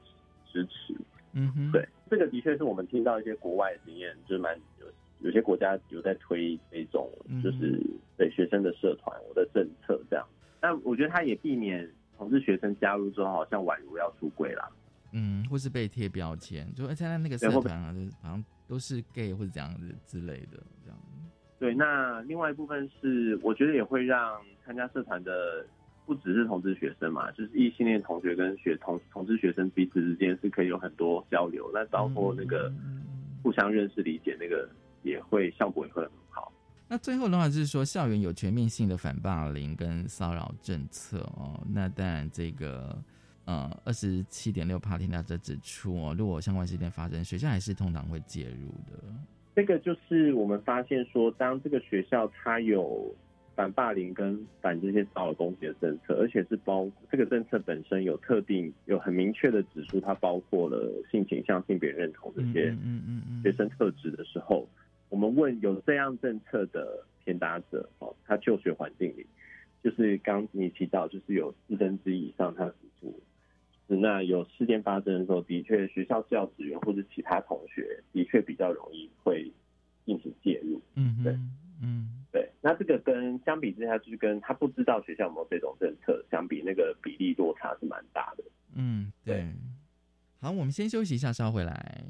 支持。嗯哼，对，这个的确是我们听到一些国外经验，就是蛮有有些国家有在推这种，就是对学生的社团我的政策这样。但我觉得他也避免同志学生加入之后，好像宛如要出轨了。嗯，或是被贴标签，就参加那个社团啊，就是好像。都是 gay 或者这样子之类的，这样。对，那另外一部分是，我觉得也会让参加社团的不只是同志学生嘛，就是异性恋同学跟学同同志学生彼此之间是可以有很多交流，那包括那个互相认识、理解，那个也会效果也会很好。那最后的话就是说，校园有全面性的反霸凌跟骚扰政策哦，那当然这个。呃，二十七点六帕听到这指出哦，如果相关事件发生，学校还是通常会介入的。这个就是我们发现说，当这个学校它有反霸凌跟反这些骚扰攻击的政策，而且是包这个政策本身有特定、有很明确的指出，它包括了性倾向、性别认同这些嗯嗯嗯学生特质的时候，我们问有这样政策的填答者哦，他就学环境里，就是刚你提到，就是有四分之一以上他指出。那有事件发生的时候，的确学校教职员或者其他同学的确比较容易会进行介入。嗯，对，嗯，对。那这个跟相比之下，就是跟他不知道学校有没有这种政策相比，那个比例落差是蛮大的。嗯，对。好，我们先休息一下，稍回来。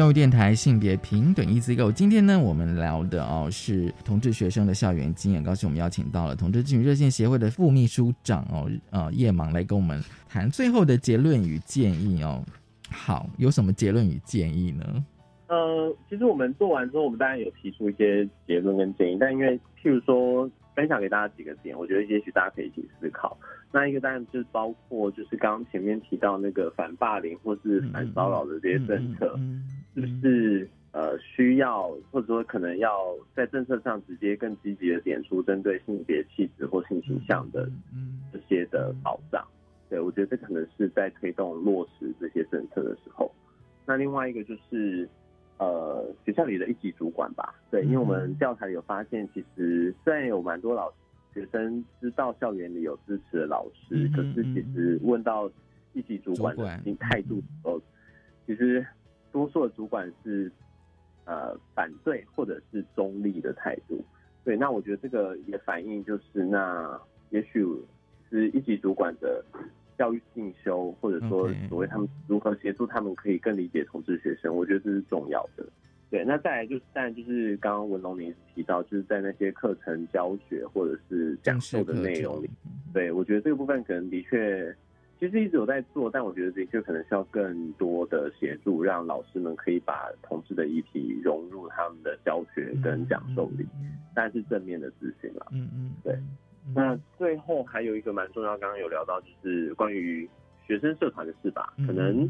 教育电台性别平等一机构，今天呢，我们聊的哦是同志学生的校园经验。高兴我们邀请到了同志咨询热线协会的副秘书长哦，呃叶芒来跟我们谈最后的结论与建议哦。好，有什么结论与建议呢？呃，其实我们做完之后，我们当然有提出一些结论跟建议，但因为譬如说分享给大家几个点，我觉得也许大家可以一起思考。那一个当然就是包括就是刚刚前面提到那个反霸凌或是反骚扰的这些政策，是不是呃需要或者说可能要在政策上直接更积极的点出针对性别气质或性倾向的这些的保障？对我觉得这可能是在推动落实这些政策的时候。那另外一个就是。呃，学校里的一级主管吧，对，因为我们调查有发现，其实虽然有蛮多老学生知道校园里有支持的老师，可是其实问到一级主管的态度时候，其实多数的主管是呃反对或者是中立的态度。对，那我觉得这个也反映就是，那也许是一级主管的。教育进修，或者说所谓他们如何协助他们可以更理解同志学生，我觉得这是重要的。对，那再来就是，当然就是刚刚文龙您提到，就是在那些课程教学或者是讲授的内容里，对我觉得这个部分可能的确其实一直有在做，但我觉得的确可能需要更多的协助，让老师们可以把同志的议题融入他们的教学跟讲授里，但是正面的咨询了。嗯嗯，对。那最后还有一个蛮重要，刚刚有聊到，就是关于学生社团的事吧。可能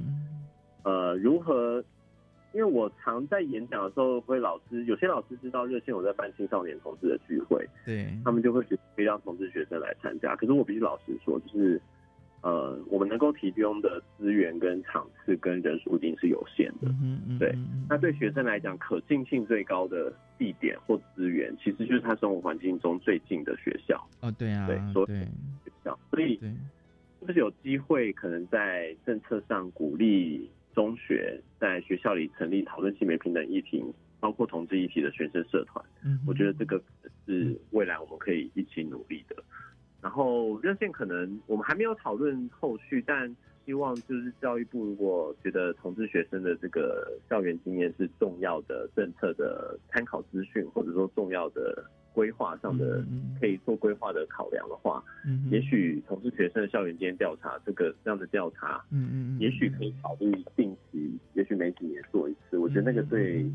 呃，如何？因为我常在演讲的时候，会老师有些老师知道热线我在办青少年同志的聚会，对他们就会觉得可以让同志学生来参加。可是我必须老实说，就是呃，我们能够提供的资源跟场次跟人数一定是有限的。嗯嗯，对。那对学生来讲，可进性最高的地点或资源，其实就是他生活环境中最近的学校。哦，对啊，对，所以学校，所以是不是有机会可能在政策上鼓励？中学在学校里成立讨论性别平等议题，包括同志议题的学生社团，嗯，我觉得这个是未来我们可以一起努力的。然后热线可能我们还没有讨论后续，但希望就是教育部如果觉得同志学生的这个校园经验是重要的政策的参考资讯，或者说重要的。规划上的可以做规划的考量的话，嗯，也许同志学生的校园间调查这个这样的调查，嗯嗯也许可以考虑定期，也许每几年做一次。我觉得那个对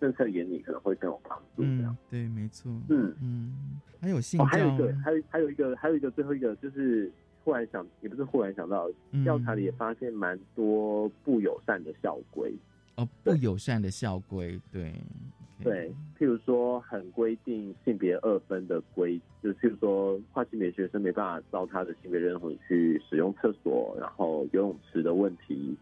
政策眼里可能会更有帮助。这样对，没错。嗯嗯，还有性，还有一个，还有还有一个，还有一个最后一个，就是忽然想，也不是忽然想到，调查里也发现蛮多不友善的校规。哦，不友善的校规，对。对，譬如说很规定性别二分的规，就譬如说跨性别学生没办法照他的性别认同去使用厕所，然后游泳池的问题，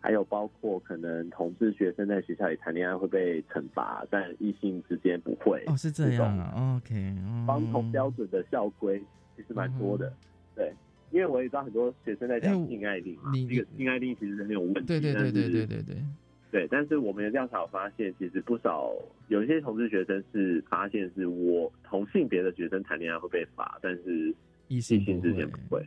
还有包括可能同志学生在学校里谈恋爱会被惩罚，但异性之间不会。哦，是这样啊，OK。方同标准的校规其实蛮多的，对，因为我也知道很多学生在讲性爱令嘛，这个性爱令其实是没有问题，对对对对对对对。对，但是我们的调查发现，其实不少有一些同志学生是发现是我同性别的学生谈恋爱会被罚，但是异性之间不会，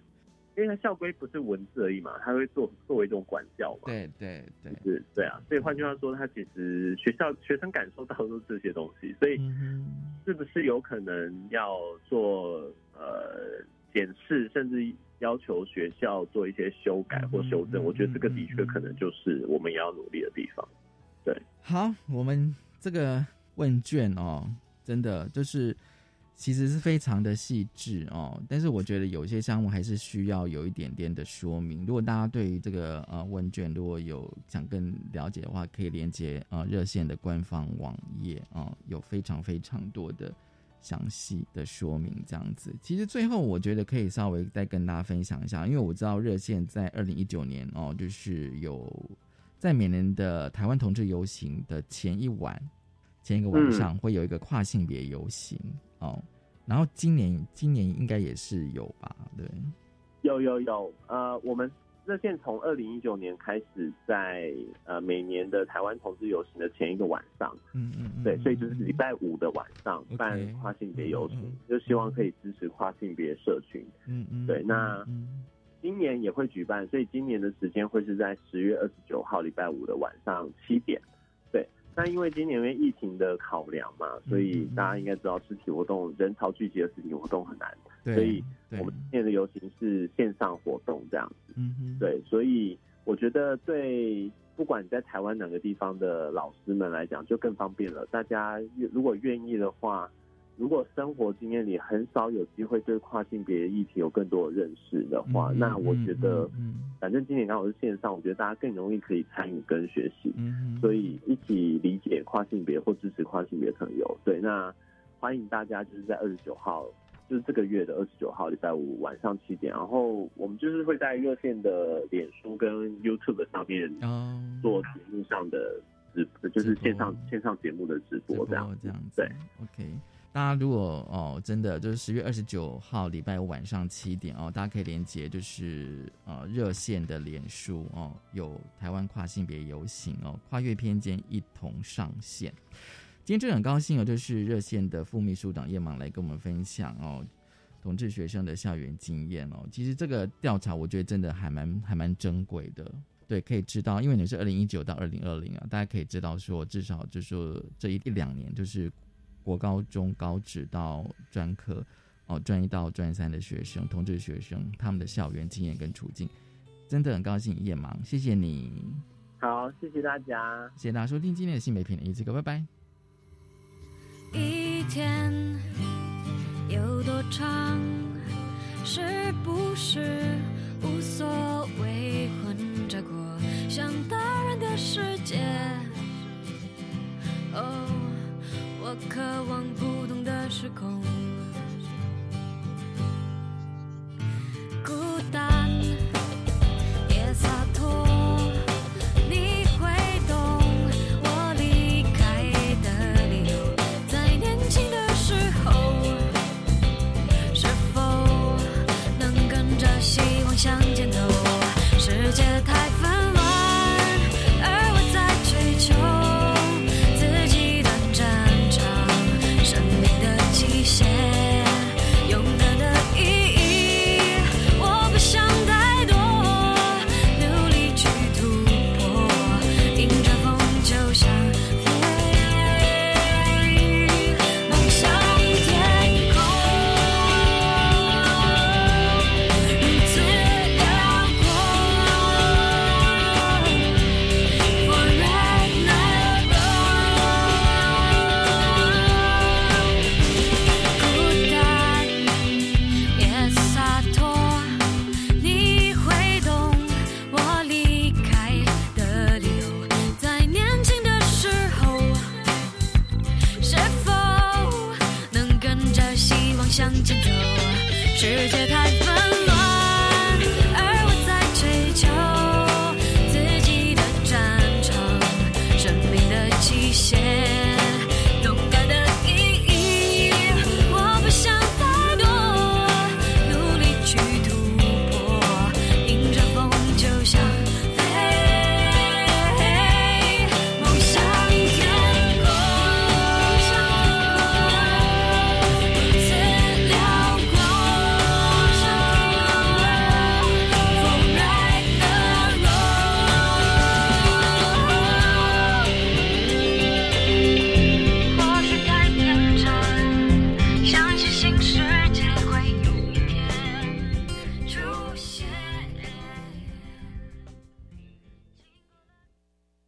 因为他校规不是文字而已嘛，他会做作为一种管教嘛。对对对，是，对啊。所以换句话说，他其实学校学生感受到的都是这些东西，所以是不是有可能要做呃检视，甚至要求学校做一些修改或修正。我觉得这个的确可能就是我们也要努力的地方。对，好，我们这个问卷哦，真的就是其实是非常的细致哦，但是我觉得有些项目还是需要有一点点的说明。如果大家对于这个呃问卷如果有想更了解的话，可以连接呃热线的官方网页啊，有非常非常多的详细的说明。这样子，其实最后我觉得可以稍微再跟大家分享一下，因为我知道热线在二零一九年哦，就是有在每年的台湾同志游行的前一晚。前一个晚上会有一个跨性别游行哦，然后今年今年应该也是有吧？对，有有有，呃，我们热线从二零一九年开始在呃每年的台湾同志游行的前一个晚上，嗯嗯，对，所以就是礼拜五的晚上办跨性别游行，就希望可以支持跨性别社群，嗯嗯，对，那今年也会举办，所以今年的时间会是在十月二十九号礼拜五的晚上七点。那因为今年因为疫情的考量嘛，所以大家应该知道实体活动人潮聚集的实体活动很难，所以我们今年的游行是线上活动这样子。嗯对，所以我觉得对不管你在台湾哪个地方的老师们来讲，就更方便了。大家如果愿意的话。如果生活经验里很少有机会对跨性别议题有更多的认识的话，那我觉得，反正今年刚好是线上，我觉得大家更容易可以参与跟学习，所以一起理解跨性别或支持跨性别朋友。对，那欢迎大家就是在二十九号，就是这个月的二十九号礼拜五晚上七点，然后我们就是会在热线的脸书跟 YouTube 上面做节目上的直，就是线上线上节目的直播这样，这样对，OK。大家如果哦，真的就是十月二十九号礼拜五晚上七点哦，大家可以连接就是呃热线的脸书哦，有台湾跨性别游行哦，跨越偏见一同上线。今天真的很高兴哦，就是热线的副秘书长叶芒来跟我们分享哦，同志学生的校园经验哦。其实这个调查我觉得真的还蛮还蛮珍贵的，对，可以知道，因为你是二零一九到二零二零啊，大家可以知道说至少就是说这一一两年就是。国高中高职到专科，哦，专一到专三的学生，同志学生，他们的校园经验跟处境，真的很高兴夜盲，谢谢你。好，谢谢大家，谢谢大家收听今天的新美品的一次歌，拜拜。一天有多长，是不是无所谓？混着过像大人的世界。哦。我渴望不同的时空，孤单。